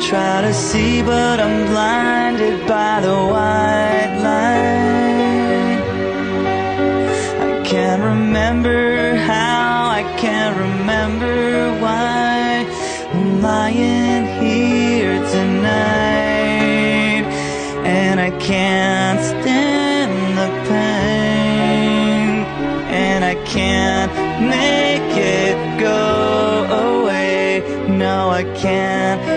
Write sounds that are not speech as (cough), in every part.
try to see, but I'm blinded by the white light. I can't remember how, I can't remember why I'm lying here tonight, and I can't stand the pain, and I can't make it go away. No, I can't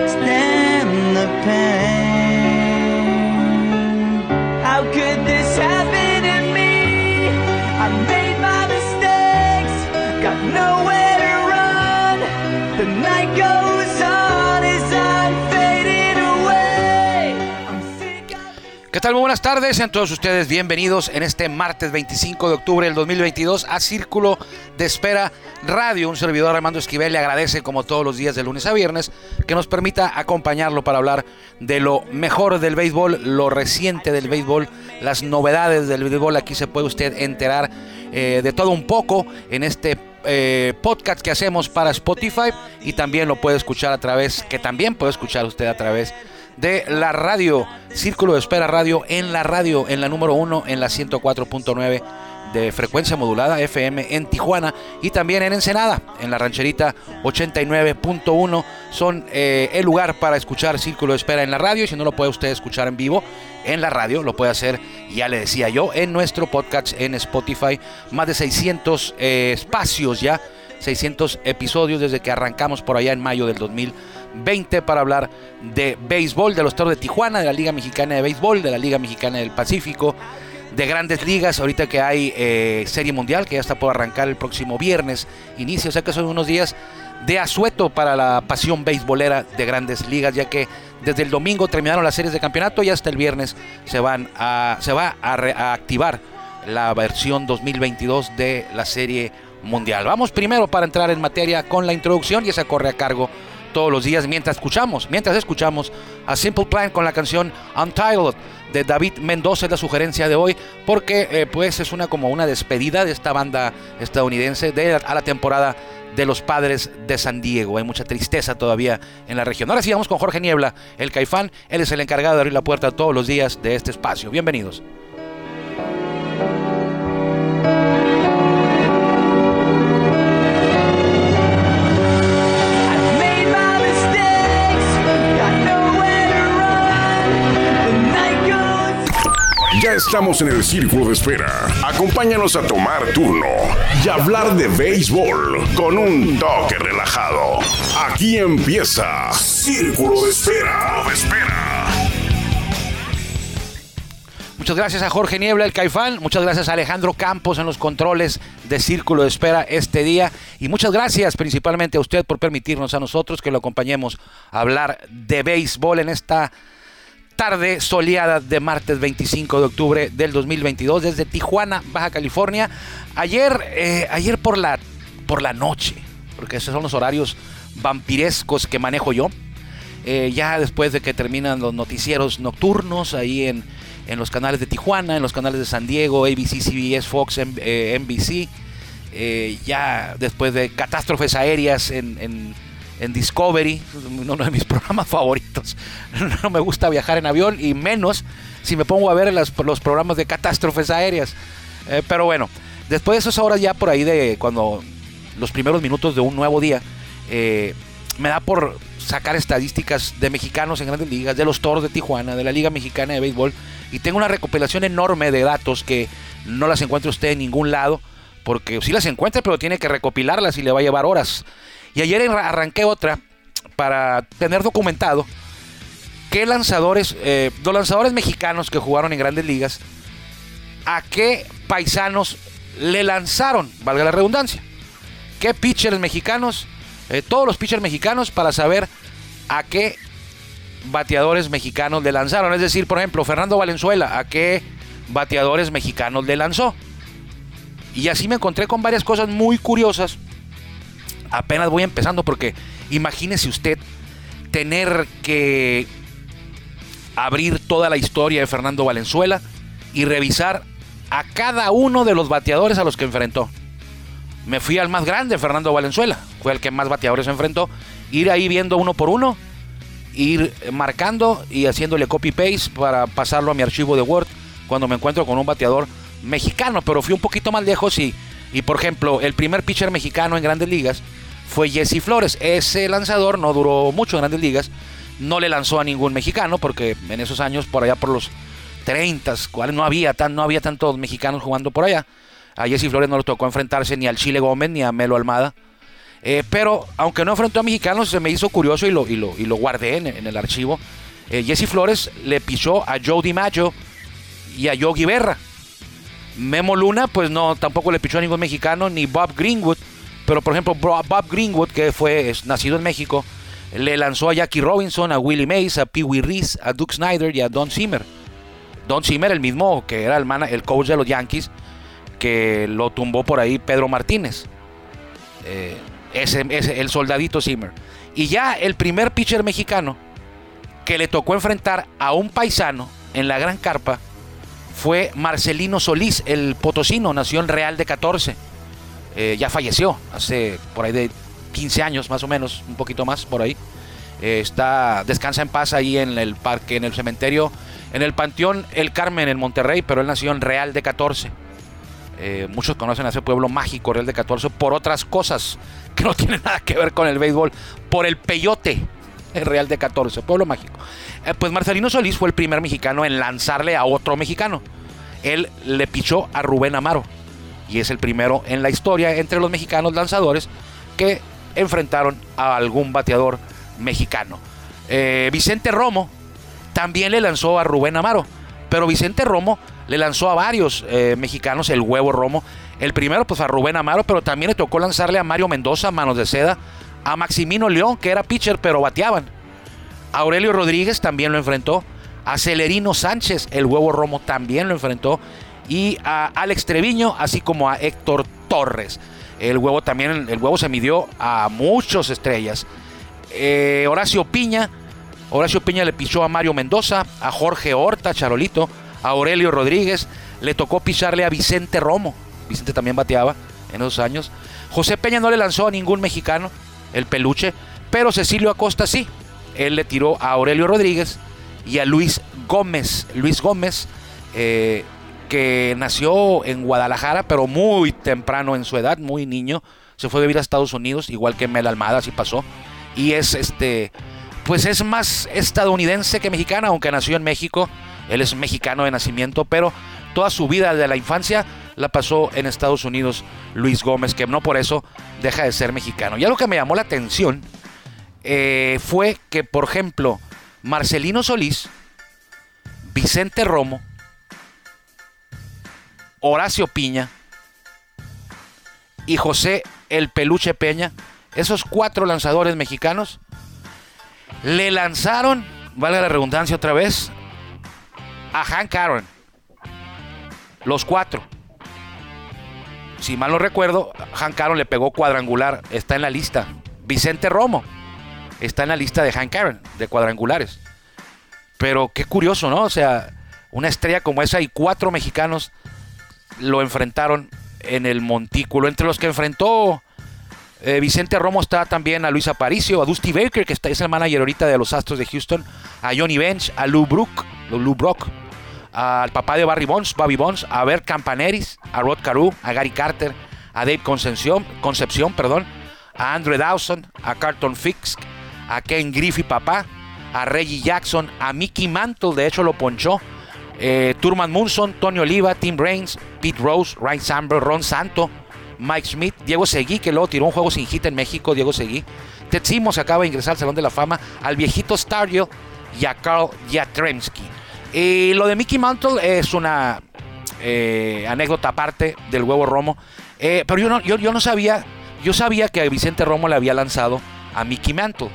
¿Qué tal? Muy buenas tardes, sean todos ustedes bienvenidos en este martes 25 de octubre del 2022 a Círculo de Espera Radio. Un servidor Armando Esquivel le agradece como todos los días de lunes a viernes que nos permita acompañarlo para hablar de lo mejor del béisbol, lo reciente del béisbol, las novedades del béisbol. Aquí se puede usted enterar eh, de todo un poco en este eh, podcast que hacemos para Spotify y también lo puede escuchar a través, que también puede escuchar usted a través de la radio, Círculo de Espera Radio, en la radio, en la número uno, en la 104.9 de frecuencia modulada FM en Tijuana y también en Ensenada, en la rancherita 89.1. Son eh, el lugar para escuchar Círculo de Espera en la radio y si no lo puede usted escuchar en vivo en la radio, lo puede hacer, ya le decía yo, en nuestro podcast en Spotify. Más de 600 eh, espacios ya, 600 episodios desde que arrancamos por allá en mayo del 2020 para hablar de béisbol, de los Toros de Tijuana, de la Liga Mexicana de Béisbol, de la Liga Mexicana del Pacífico, de grandes ligas, ahorita que hay eh, Serie Mundial, que ya está por arrancar el próximo viernes, inicio, o sea que son unos días de asueto para la pasión beisbolera de grandes ligas, ya que desde el domingo terminaron las series de campeonato y hasta el viernes se, van se va a activar la versión 2022 de la Serie Mundial. Vamos primero para entrar en materia con la introducción y esa corre a cargo todos los días mientras escuchamos, mientras escuchamos a Simple Plan con la canción Untitled de David Mendoza es la sugerencia de hoy porque eh, pues es una como una despedida de esta banda estadounidense de a la temporada de los padres de San Diego. Hay mucha tristeza todavía en la región. Ahora sí vamos con Jorge Niebla, el caifán. Él es el encargado de abrir la puerta todos los días de este espacio. Bienvenidos. Estamos en el círculo de espera. Acompáñanos a tomar turno y hablar de béisbol con un toque relajado. Aquí empieza Círculo de Espera. De espera. Muchas gracias a Jorge Niebla, el Caifán. Muchas gracias a Alejandro Campos en los controles de Círculo de Espera este día. Y muchas gracias principalmente a usted por permitirnos a nosotros que lo acompañemos a hablar de béisbol en esta tarde soleada de martes 25 de octubre del 2022 desde Tijuana, Baja California. Ayer, eh, ayer por la, por la noche, porque esos son los horarios vampirescos que manejo yo. Eh, ya después de que terminan los noticieros nocturnos ahí en, en los canales de Tijuana, en los canales de San Diego, ABC, CBS, Fox, M- eh, NBC, ya después de catástrofes aéreas en, en- en Discovery, uno de mis (laughs) programas favoritos. (laughs) No me gusta viajar en avión y menos si me pongo a ver las- los programas de catástrofes aéreas. Eh, pero bueno, después de esas horas ya por ahí de cuando los primeros minutos de un nuevo día, eh, me da por sacar estadísticas de mexicanos en grandes ligas, de los toros de Tijuana, de la Liga Mexicana de Béisbol, y tengo una recopilación enorme de datos que no las encuentra usted en ningún lado, porque sí las encuentra, pero tiene que recopilarlas y le va a llevar horas. Y ayer arranqué otra para tener documentado qué lanzadores, eh, los lanzadores mexicanos que jugaron en grandes ligas, a qué paisanos le lanzaron, valga la redundancia. ¿Qué pitchers mexicanos? eh, todos los pitchers mexicanos para saber a qué bateadores mexicanos le lanzaron. Es decir, por ejemplo, Fernando Valenzuela, a qué bateadores mexicanos le lanzó. Y así me encontré con varias cosas muy curiosas. Apenas voy empezando porque imagínese usted tener que abrir toda la historia de Fernando Valenzuela y revisar a cada uno de los bateadores a los que enfrentó. Me fui al más grande, Fernando Valenzuela. Fue el que más bateadores enfrentó. Ir ahí viendo uno por uno ir marcando y haciéndole copy-paste para pasarlo a mi archivo de Word cuando me encuentro con un bateador mexicano, pero fui un poquito más lejos y, y por ejemplo, el primer pitcher mexicano en grandes ligas fue Jesse Flores. Ese lanzador no duró mucho en grandes ligas, no le lanzó a ningún mexicano porque en esos años, por allá por los 30, no había, tan, no había tantos mexicanos jugando por allá. A Jesse Flores no le tocó enfrentarse ni al Chile Gómez ni a Melo Almada. Eh, pero aunque no enfrentó a mexicanos, se me hizo curioso y lo, y lo, y lo guardé en, el archivo. Eh, Jesse Flores le pisó a Joe DiMaggio y a Yogi Berra. Memo Luna, pues no, tampoco le pichó a ningún mexicano, ni Bob Greenwood. Pero por ejemplo, Bob Greenwood, que fue nacido en México, le lanzó a Jackie Robinson, a Willie Mays, a Pee Wee Reese, a Duke Snyder y a Don Zimmer. Don Zimmer, el mismo que era el, el coach de los Yankees, que lo tumbó por ahí Pedro Martínez. Eh, ese, el soldadito Zimmer. Y ya el primer pitcher mexicano que le tocó enfrentar a un paisano en la gran carpa fue Marcelino Solís, el potosino, nació en Real de 14. Eh, ya falleció hace por ahí de 15 años más o menos, un poquito más por ahí. Eh, está, descansa en paz ahí en el parque, en el cementerio, en el Panteón El Carmen en Monterrey, pero él nació en Real de 14. Eh, muchos conocen a ese pueblo mágico, Real de 14, por otras cosas que no (laughs) tienen nada que ver con el béisbol, por el peyote, el Real de 14, pueblo mágico. Pues Marcelino Solís fue el primer mexicano en lanzarle a otro mexicano. Él le pichó a Rubén Amaro y es el primero en la historia entre los mexicanos lanzadores que enfrentaron a algún bateador mexicano. Eh, Vicente Romo también le lanzó a Rubén Amaro, pero Vicente Romo le lanzó a varios eh, mexicanos el huevo Romo. El primero, pues a Rubén Amaro, pero también le tocó lanzarle a Mario Mendoza, manos de seda, a Maximino León, que era pitcher, pero bateaban. A Aurelio Rodríguez también lo enfrentó. A Celerino Sánchez, el huevo Romo, también lo enfrentó. Y a Alex Treviño, así como a Héctor Torres. El huevo también, el huevo se midió a muchas estrellas. Eh, Horacio Piña, Horacio Piña le pisó a Mario Mendoza, a Jorge Horta, Charolito, a Aurelio Rodríguez, le tocó pisarle a Vicente Romo. Vicente también bateaba en esos años. José Peña no le lanzó a ningún mexicano el peluche, pero Cecilio Acosta sí. Él le tiró a Aurelio Rodríguez y a Luis Gómez. Luis Gómez, eh, que nació en Guadalajara, pero muy temprano en su edad, muy niño. Se fue a vivir a Estados Unidos, igual que Mel Almada, así pasó. Y es este, pues es más estadounidense que mexicana, aunque nació en México. Él es mexicano de nacimiento, pero toda su vida de la infancia la pasó en Estados Unidos Luis Gómez, que no por eso deja de ser mexicano. Y algo que me llamó la atención eh, fue que, por ejemplo, Marcelino Solís, Vicente Romo, Horacio Piña y José El Peluche Peña, esos cuatro lanzadores mexicanos, le lanzaron, valga la redundancia otra vez, a Hank Aaron. Los cuatro. Si mal no recuerdo, Hank Aaron le pegó cuadrangular. Está en la lista. Vicente Romo está en la lista de Hank Aaron, de cuadrangulares. Pero qué curioso, ¿no? O sea, una estrella como esa y cuatro mexicanos lo enfrentaron en el montículo. Entre los que enfrentó eh, Vicente Romo está también a Luis Aparicio, a Dusty Baker, que está, es el manager ahorita de los Astros de Houston, a Johnny Bench, a Lou Brook, Lou Brock, al papá de Barry Bonds, Bobby Bonds, a Bert Campaneris, a Rod Carew, a Gary Carter, a Dave Concepción, Concepción perdón, a Andrew Dawson, a Carlton Fisk, a Ken Griffey papá, a Reggie Jackson, a Mickey Mantle, de hecho lo ponchó, eh, Turman Munson, Tony Oliva, Tim Brains, Pete Rose, Ryan Samber, Ron Santo, Mike Smith, Diego Seguí, que luego tiró un juego sin hit en México, Diego Seguí. Ted se acaba de ingresar al Salón de la Fama, al viejito Stargell y a Carl Jatremski. Y lo de Mickey Mantle es una eh, anécdota aparte del huevo Romo. Eh, pero yo no, yo, no sabía, yo sabía que Vicente Romo le había lanzado a Mickey Mantle.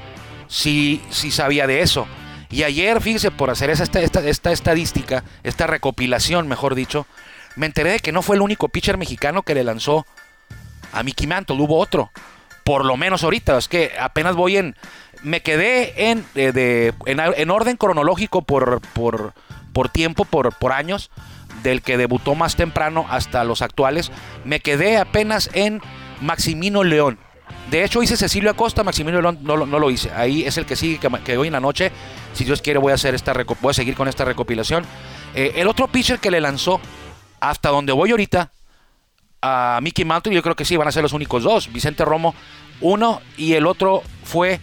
Sí, sí sabía de eso. Y ayer, fíjese, por hacer esta, esta, esta estadística, esta recopilación, mejor dicho, me enteré de que no fue el único pitcher mexicano que le lanzó a Mickey Mantle, hubo otro. Por lo menos ahorita, es que apenas voy en. Me quedé en, de, en, orden cronológico por, por, por tiempo, por, por años, del que debutó más temprano hasta los actuales. Me quedé apenas en Maximino León. De hecho, hice Cecilio Acosta, Maximiliano León no, lo- hice. Ahí es el que sigue, que, hoy en la noche, si Dios quiere, voy a, hacer esta voy a seguir con esta recopilación. Eh, el otro pitcher que le lanzó, hasta donde voy ahorita, a Mickey Mantle, yo creo que sí, van a ser los únicos dos. Vicente Romo, uno, y el otro fue...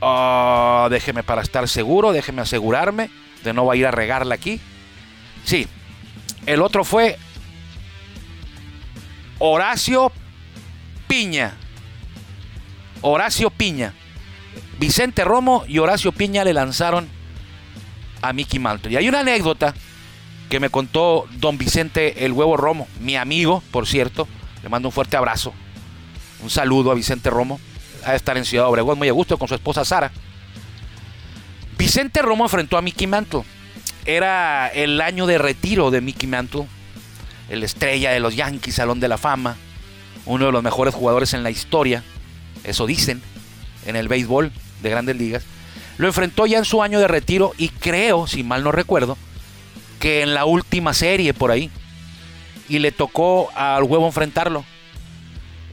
ah, déjeme para estar seguro, déjeme asegurarme de no a ir a regarla aquí. Sí, el otro fue Horacio Piña. Horacio Piña. Vicente Romo y Horacio Piña le lanzaron a Mickey Mantle. Y hay una anécdota que me contó don Vicente el Huevo Romo, mi amigo, por cierto. Le mando un fuerte abrazo. Un saludo a Vicente Romo. De estar en Ciudad Obregón muy a gusto con su esposa Sara. Vicente Romo enfrentó a Mickey Mantle. Era el año de retiro de Mickey Mantle. El estrella de los Yankees, Salón de la Fama. Uno de los mejores jugadores en la historia. Eso dicen en el béisbol de grandes ligas. Lo enfrentó ya en su año de retiro y creo, si mal no recuerdo, que en la última serie por ahí. Y le tocó al huevo enfrentarlo.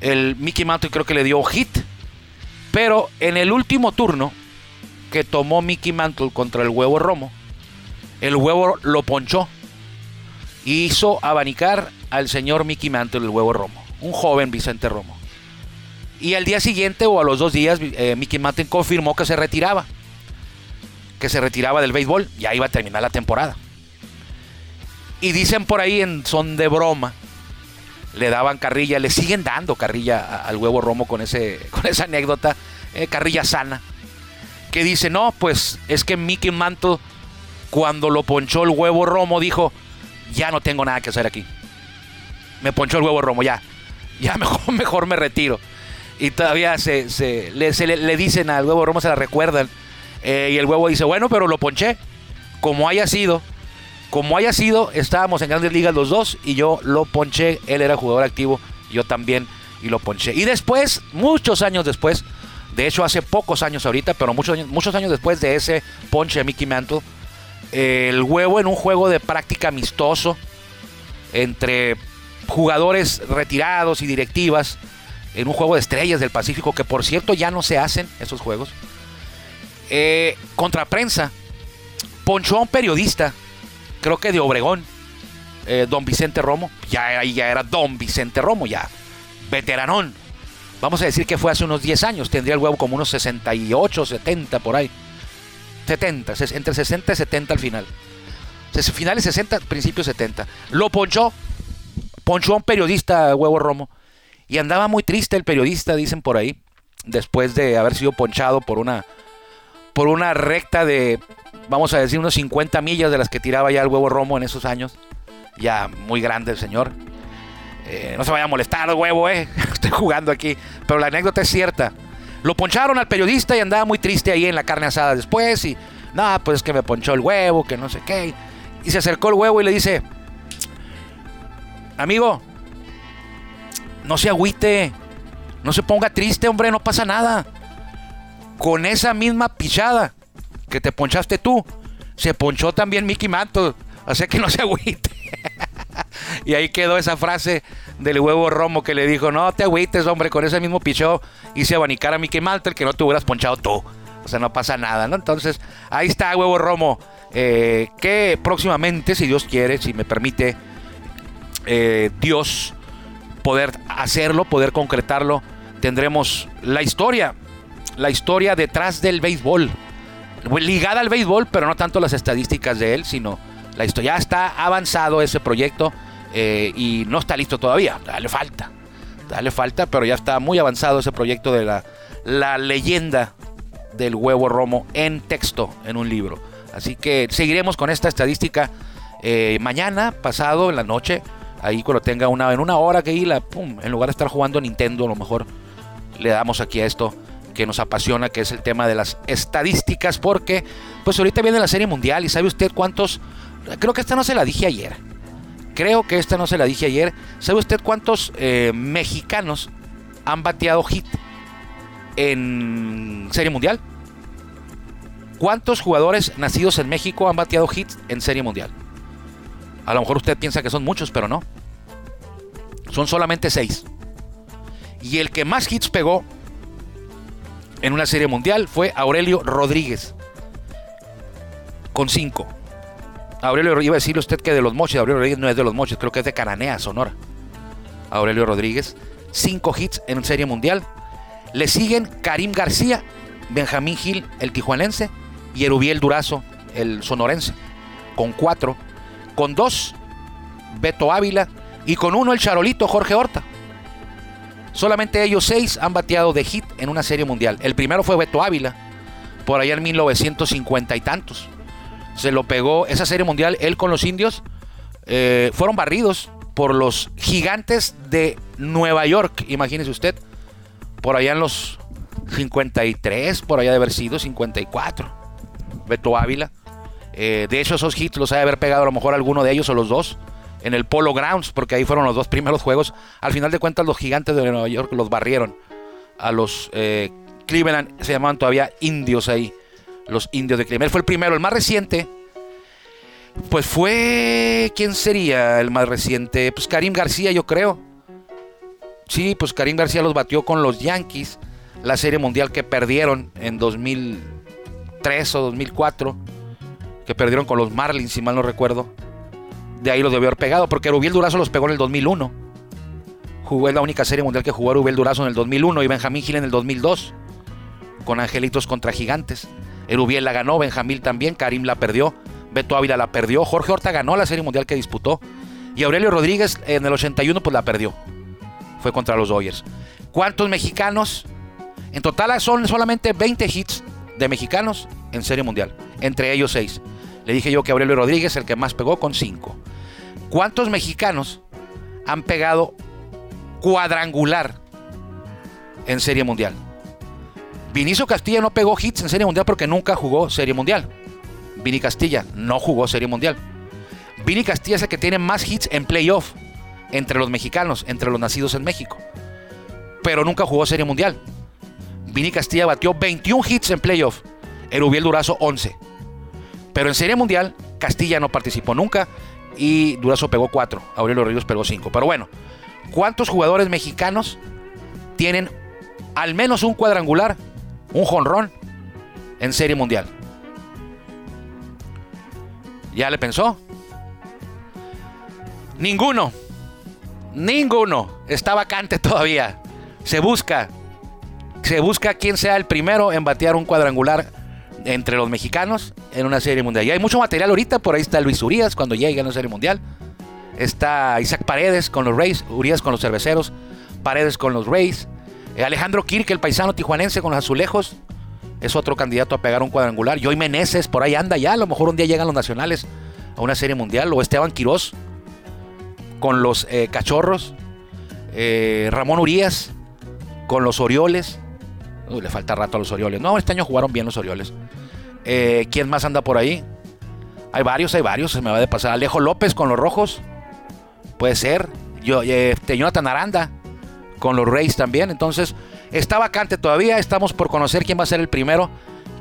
El Mickey Mantle creo que le dio hit. Pero en el último turno que tomó Mickey Mantle contra el huevo Romo, el huevo lo ponchó. Y hizo abanicar al señor Mickey Mantle, el huevo Romo. Un joven Vicente Romo. Y al día siguiente o a los dos días, eh, Mickey Mantle confirmó que se retiraba. Que se retiraba del béisbol. Ya iba a terminar la temporada. Y dicen por ahí en son de broma. Le daban carrilla, le siguen dando carrilla al huevo Romo con, ese, (laughs) con esa anécdota. eh, carrilla sana. Que dice, no, pues es que Mickey Mantle, cuando lo ponchó el huevo Romo, dijo, ya no tengo nada que hacer aquí. Me ponchó el huevo Romo, ya. (laughs) Ya mejor, mejor me retiro. Y todavía se, le, dicen al huevo Romo, se la recuerdan. Eh, y el huevo dice, bueno, pero lo ponché. Como haya sido, como haya sido, estábamos en grandes ligas los dos y yo lo ponché. Él era jugador activo, yo también, y lo ponché. Y después, muchos años después, de hecho hace pocos años ahorita, pero muchos años, muchos años después de ese ponche a Mickey Mantle, el huevo en un juego de práctica amistoso entre jugadores retirados y directivas, en un juego de estrellas del Pacífico, que por cierto ya no se hacen esos juegos, eh, contra prensa, ponchó a un periodista, creo que de Obregón, eh, don Vicente Romo, ya, ahí ya era don Vicente Romo, ya veteranón. Vamos a decir que fue hace unos 10 años, tendría el huevo como unos 68, 70 por ahí. 70, ses- entre 60 y 70 al final. Finales 60, principios 70. Lo ponchó, ponchó a un periodista, huevo Romo, y andaba muy triste el periodista, dicen por ahí, después de haber sido ponchado por una, por una recta de, vamos a decir, unos 50 millas de las que tiraba ya el huevo Romo en esos años. Ya muy grande el señor. Eh, no se vaya a molestar, huevo, eh. (laughs) Estoy jugando aquí. Pero la anécdota es cierta. Lo poncharon al periodista y andaba muy triste ahí en la carne asada después. Y, no, pues es que me ponchó el huevo, que no sé qué. Y se acercó el huevo y le dice, amigo, no se agüite, no se ponga triste, hombre, no pasa nada. Con esa misma pichada que te ponchaste tú, se ponchó también Mickey Mantle. Sea que no se agüite. (laughs) y ahí quedó esa frase del huevo romo que le dijo, no te agüites, hombre, con ese mismo pichó hice abanicar a Mickey Mantle que no te hubieras ponchado tú. O sea, no pasa nada, ¿no? Entonces, ahí está huevo romo. eh, que próximamente, si Dios quiere, si me permite, eh, Dios poder hacerlo, poder concretarlo, tendremos la historia, la historia detrás del béisbol, ligada al béisbol, pero no tanto las estadísticas de él, sino la historia. Ya está avanzado ese proyecto eh, y no está listo todavía, dale falta, dale falta, pero ya está muy avanzado ese proyecto de la, la leyenda del huevo romo en texto, en un libro. Así que seguiremos con esta estadística eh, mañana, pasado, en la noche. Ahí cuando tenga una, en una hora que ir, la, pum, en lugar de estar jugando Nintendo, a lo mejor le damos aquí a esto que nos apasiona, que es el tema de las estadísticas, porque pues ahorita viene la Serie Mundial y sabe usted cuántos, creo que esta no se la dije ayer, creo que esta no se la dije ayer, ¿sabe usted cuántos eh, mexicanos han bateado hit en Serie Mundial? ¿Cuántos jugadores nacidos en México han bateado hits en Serie Mundial? A lo mejor usted piensa que son muchos, pero no. Son solamente seis. Y el que más hits pegó en una serie mundial fue Aurelio Rodríguez, con 5. Aurelio, iba a decirle usted que de los moches, Aurelio Rodríguez no es de los moches, creo que es de Cananea, Sonora. Aurelio Rodríguez, 5 hits en serie mundial. Le siguen Karim García, Benjamín Gil, el tijuanense, y Erubiel Durazo, el sonorense, con 4. Con 2, Beto Ávila, y con uno el charolito Jorge Horta. Solamente ellos seis han bateado de hit en una serie mundial. El primero fue Beto Ávila, por allá en 1950 y tantos. Se lo pegó esa serie mundial, él con los indios. eh, fueron barridos por los gigantes de Nueva York, imagínese usted. Por allá en los 53, por allá de haber sido 54. Beto Ávila. Eh, de hecho, esos hits los ha de haber pegado a lo mejor alguno de ellos o los dos en el Polo Grounds, porque ahí fueron los dos primeros juegos. Al final de cuentas, los gigantes de Nueva York los barrieron a los eh, Cleveland, se llamaban todavía indios ahí, los indios de Cleveland. Él fue el primero, el más reciente. Pues fue. ¿Quién sería el más reciente? Pues Karim García, yo creo. Sí, pues Karim García los batió con los Yankees. La serie mundial que perdieron en 2003 o 2004. Que perdieron con los Marlins, si mal no recuerdo de ahí los debió haber pegado, porque Rubiel Durazo los pegó en el 2001. Jugó la única serie mundial que jugó Rubiel Durazo en el 2001 y Benjamín Gil en el 2002, con Angelitos contra Gigantes. Erubiel la ganó, Benjamín también, Karim la perdió, Beto Ávila la perdió, Jorge Horta ganó la serie mundial que disputó y Aurelio Rodríguez en el 81 pues la perdió. Fue contra los Dodgers. ¿Cuántos mexicanos? En total son solamente 20 hits de mexicanos en serie mundial, entre ellos 6. Le dije yo que Aurelio Rodríguez, el que más pegó, con 5. ¿Cuántos mexicanos han pegado cuadrangular en Serie Mundial? Vinicio Castilla no pegó hits en Serie Mundial porque nunca jugó Serie Mundial. Vini Castilla no jugó Serie Mundial. Vini Castilla es el que tiene más hits en playoff entre los mexicanos, entre los nacidos en México. Pero nunca jugó Serie Mundial. Vini Castilla batió 21 hits en playoff. Erubiel Durazo 11. Pero en Serie Mundial, Castilla no participó nunca y Durazo pegó 4. Aurelio Ríos pegó 5. Pero bueno, ¿cuántos jugadores mexicanos tienen al menos un cuadrangular, un jonrón en Serie Mundial? ¿Ya le pensó? Ninguno. Ninguno. Está vacante todavía. Se busca. Se busca quién sea el primero en batear un cuadrangular entre los mexicanos en una serie mundial. Y hay mucho material ahorita, por ahí está Luis Urias cuando llegue a una serie mundial. Está Isaac Paredes con los Rays, Urias con los cerveceros, Paredes con los Rays. Eh, Alejandro Kirk, el paisano tijuanense con los azulejos, es otro candidato a pegar un cuadrangular. Joy Meneses, por ahí anda ya, a lo mejor un día llegan los nacionales a una serie mundial. O Esteban Quirós con los eh, cachorros. Eh, Ramón Urias con los Orioles. Le falta rato a los Orioles. No, este año jugaron bien los Orioles. Eh, ¿Quién más anda por ahí? Hay varios, hay varios. Se me va de pasar. Alejo López con los Rojos. Puede ser. Yo, este, Jonathan Aranda con los Rays también. Entonces, está vacante todavía. Estamos por conocer quién va a ser el primero.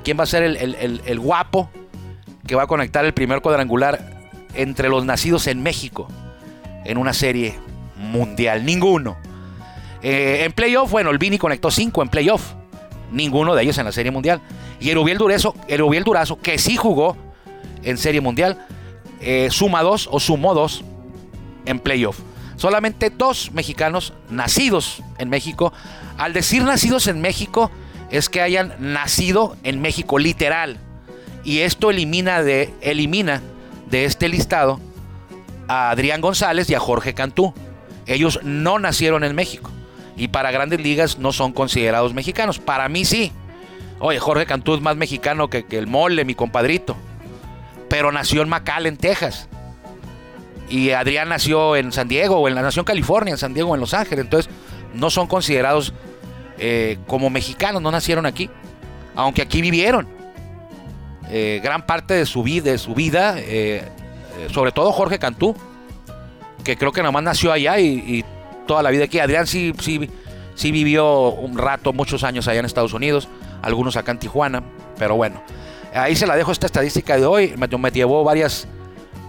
Quién va a ser el, el- el- guapo que va a conectar el primer cuadrangular entre los nacidos en México en una serie mundial. Ninguno. Eh, en playoff, bueno, el Vini conectó cinco en playoff. Ninguno de ellos en la serie mundial. Y Erubiel Durazo, Erubiel Durazo que sí jugó en serie mundial, eh, suma dos o sumó dos en playoff. Solamente dos mexicanos nacidos en México. Al decir nacidos en México, es que hayan nacido en México, literal. Y esto elimina de, elimina de este listado a Adrián González y a Jorge Cantú. Ellos no nacieron en México. Y para grandes ligas no son considerados mexicanos. Para mí sí. Oye, Jorge Cantú es más mexicano que, el mole, mi compadrito. Pero nació en McAllen, Texas. Y Adrián nació en San Diego, o en la nació en California, en San Diego, en Los Ángeles. Entonces, no son considerados eh, como mexicanos, no nacieron aquí. Aunque aquí vivieron. Eh, gran parte de su vida, su vida eh, sobre todo Jorge Cantú, que creo que nomás nació allá y toda la vida aquí. Adrián sí, sí, sí vivió un rato, muchos años allá en Estados Unidos, algunos acá en Tijuana, pero bueno, ahí se la dejo esta estadística de hoy. Me, llevó varias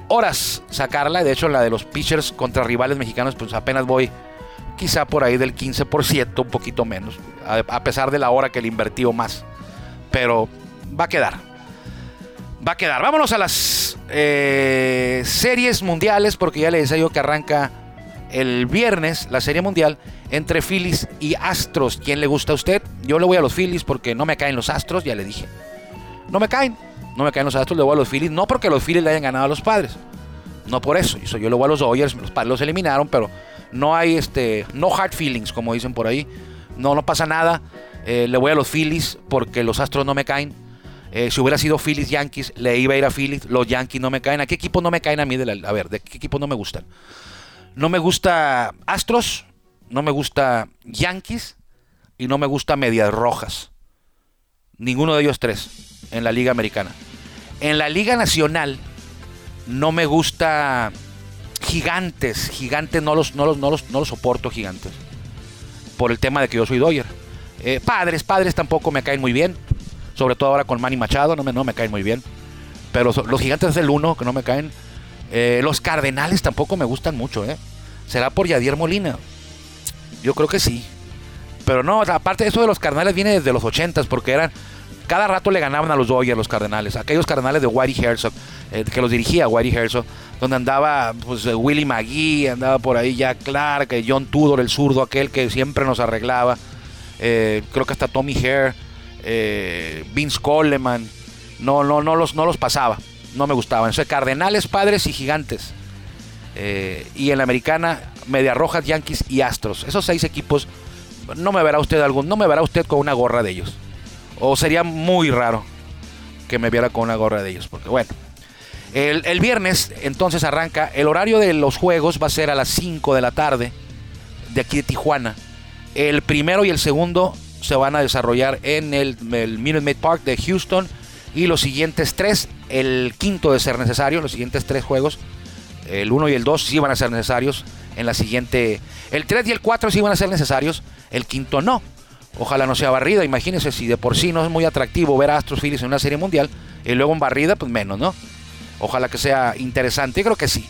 horas sacarla, de hecho la de los pitchers contra rivales mexicanos, pues apenas voy quizá por ahí del 15%, un poquito menos, a, pesar de la hora que le invertió más. Pero va a quedar. Va a quedar. Vámonos a las eh, series mundiales, porque ya le decía yo que arranca el viernes la serie mundial entre Phillies y Astros. ¿Quién le gusta a usted? Yo le voy a los Phillies porque no me caen los Astros, ya le dije. No me caen. No me caen los Astros, le voy a los Phillies. No porque los Phillies le hayan ganado a los padres. No por eso. Yo le voy a los Dodgers. Los padres los eliminaron, pero no hay este. No hard feelings, como dicen por ahí. No, no pasa nada. Eh, le voy a los Phillies porque los Astros no me caen. Eh, si hubiera sido Phillies Yankees, le iba a ir a Phillies. Los Yankees no me caen. ¿A qué equipo no me caen a mí? De la- a ver, ¿de qué equipo no me gustan? No me gusta Astros, no me gusta Yankees y no me gusta Medias Rojas. Ninguno de ellos tres en la Liga Americana. En la Liga Nacional no me gusta Gigantes. Gigantes no los, no los, no los, no los soporto, Gigantes. Por el tema de que yo soy Doyer. Eh, padres, padres tampoco me caen muy bien. Sobre todo ahora con Manny Machado, no me, no me caen muy bien. Pero los gigantes es el uno que no me caen. Eh, los cardenales tampoco me gustan mucho, ¿eh? ¿Será por Yadier Molina? Yo creo que sí. Pero no, aparte eso de los cardenales viene desde los 80 porque eran. Cada rato le ganaban a los Dodgers los cardenales. Aquellos cardenales de Whitey Herzog, eh, que los dirigía Whitey Herzog, donde andaba pues, Willie McGee, andaba por ahí Jack Clark, eh, John Tudor, el zurdo, aquel que siempre nos arreglaba. Eh, creo que hasta Tommy Hare, eh, Vince Coleman. No, no, no los, no los pasaba. No me gustaban. Entonces, Cardenales, Padres y Gigantes. Eh, y en la americana, Media Rojas, Yankees y Astros. Esos seis equipos, no me verá usted algún, no me verá usted con una gorra de ellos. O sería muy raro que me viera con una gorra de ellos. Porque bueno. El, viernes entonces arranca. El horario de los juegos va a ser a las 5 de la tarde. De aquí de Tijuana. El primero y el segundo se van a desarrollar en el, el Minute Maid Park de Houston. Y los siguientes tres, el quinto de ser necesario, los siguientes tres juegos, el 1 y el 2 sí van a ser necesarios. En la siguiente, el 3 y el 4 sí van a ser necesarios, el quinto no. Ojalá no sea barrida, imagínense si de por sí no es muy atractivo ver a Astros Phillies en una serie mundial y luego en barrida, pues menos, ¿no? Ojalá que sea interesante, yo creo que sí.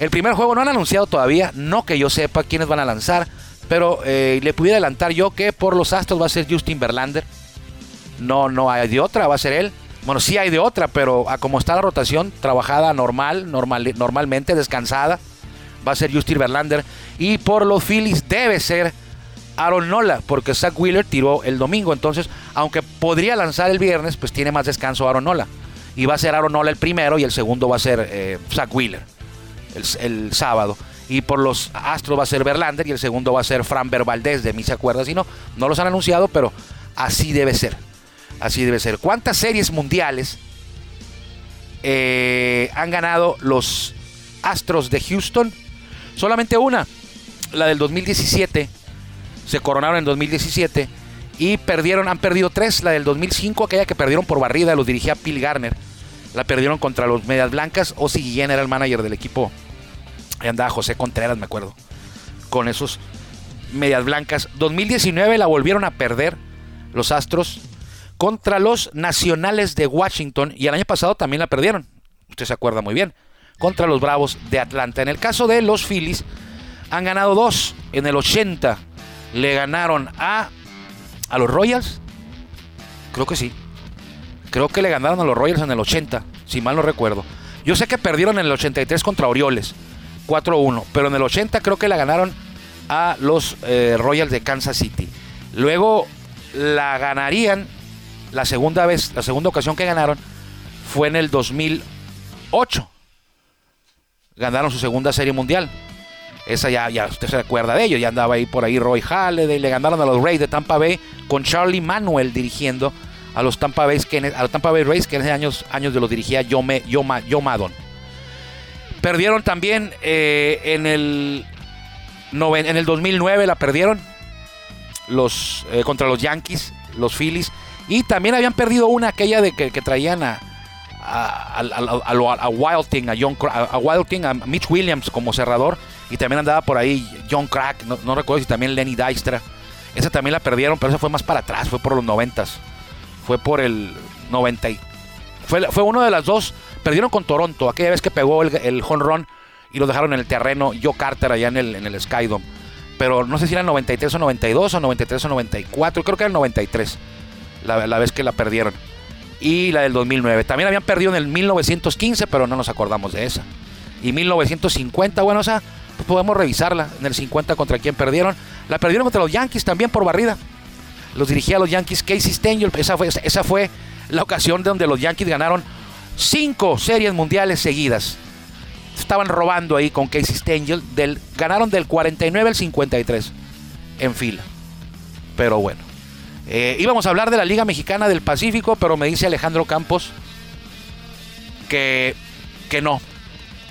El primer juego no han anunciado todavía, no que yo sepa quiénes van a lanzar, pero eh, le pudiera adelantar yo que por los Astros va a ser Justin Verlander. No, no hay de otra, va a ser él. Bueno, sí hay de otra, pero a como está la rotación, trabajada normal, normal normalmente, descansada, va a ser Justin Verlander. Y por los Phillies debe ser Aaron Nola, porque Zach Wheeler tiró el domingo. Entonces, aunque podría lanzar el viernes, pues tiene más descanso Aaron Nola. Y va a ser Aaron Nola el primero y el segundo va a ser eh, Zach Wheeler el, sábado. Y por los Astros va a ser Verlander y el segundo va a ser Framber Valdez, de mí se acuerda, si no, no los han anunciado, pero así debe ser. Así debe ser. ¿Cuántas series mundiales eh, han ganado los Astros de Houston? Solamente una, la del 2017. Se coronaron en 2017 y perdieron, han perdido tres. La del 2005, aquella que perdieron por barrida, los dirigía Phil Garner. La perdieron contra los Medias Blancas. Ozzy Guillén era el manager del equipo. Ahí andaba José Contreras, me acuerdo. Con esos Medias Blancas. 2019 la volvieron a perder los Astros contra los Nacionales de Washington. Y el año pasado también la perdieron. Usted se acuerda muy bien. Contra los Bravos de Atlanta. En el caso de los Phillies, han ganado dos. En el 80 le ganaron a, a los Royals. Creo que sí. Creo que le ganaron a los Royals en el 80, si mal no recuerdo. Yo sé que perdieron en el 83 contra Orioles, 4-1, pero en el 80 creo que la ganaron a los eh, Royals de Kansas City. Luego la ganarían la segunda vez, la segunda ocasión que ganaron fue en el 2008. Ganaron su segunda serie mundial. Esa ya, ya usted se acuerda de ello. Ya andaba ahí por ahí Roy Halladay. Le ganaron a los Rays de Tampa Bay con Charlie Manuel dirigiendo a los Tampa Bay, que en- a los Tampa Bay Rays, que en esos años, años de los dirigía Joe Maddon. Perdieron también eh, en, el, noven- en el 2009, la perdieron los, eh, contra los Yankees, los Phillies. Y también habían perdido una, aquella de que, traían a, a, a- Wild Thing, a, John, a, Wild a Mitch Williams como cerrador. Y también andaba por ahí John Crack, no, recuerdo si también Lenny Dystra. Esa también la perdieron, pero esa fue más para atrás, fue por los noventas. Fue por el 90. y- Fue, fue uno de las dos. Perdieron con Toronto, aquella vez que pegó el, el home run y lo dejaron en el terreno Joe Carter allá en el, en el Skydome. pero no sé si era 93 o 92 o 93 o 94, creo que era el 93, la, la vez que la perdieron. Y la del 2009. También habían perdido en el 1915, pero no nos acordamos de esa. Y 1950, bueno, o sea, pues podemos revisarla. En el 50 contra quién perdieron. La perdieron contra los Yankees también por barrida. Los dirigía a los Yankees Casey Stengel. Esa fue, esa fue la ocasión donde los Yankees ganaron cinco series mundiales seguidas. Estaban robando ahí con Casey Stengel. Del, ganaron del 49 al 53 en fila. Pero bueno. Eh, íbamos a hablar de la Liga Mexicana del Pacífico, pero me dice Alejandro Campos que, que no,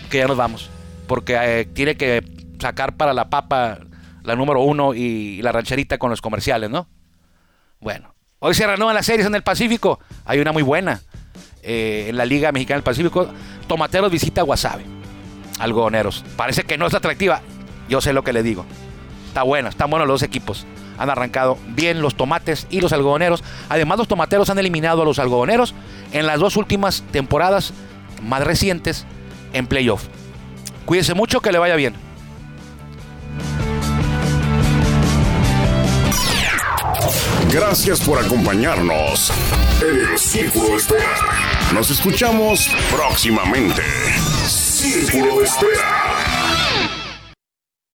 que ya nos vamos. Porque eh, tiene que sacar para la papa la número uno y la rancherita con los comerciales, ¿no? Bueno, hoy se renuevan las series en el Pacífico. Hay una muy buena eh, en la Liga Mexicana del Pacífico. Tomateros visita Guasave. Algodoneros. Parece que no es atractiva. Yo sé lo que le digo. Está buena, están buenos los dos equipos. Han arrancado bien los tomates y los algodoneros. Además, los tomateros han eliminado a los algodoneros en las dos últimas temporadas más recientes en playoff. Cuídese mucho, que le vaya bien. Gracias por acompañarnos en el Círculo de Espera. Nos escuchamos próximamente. Círculo de Espera.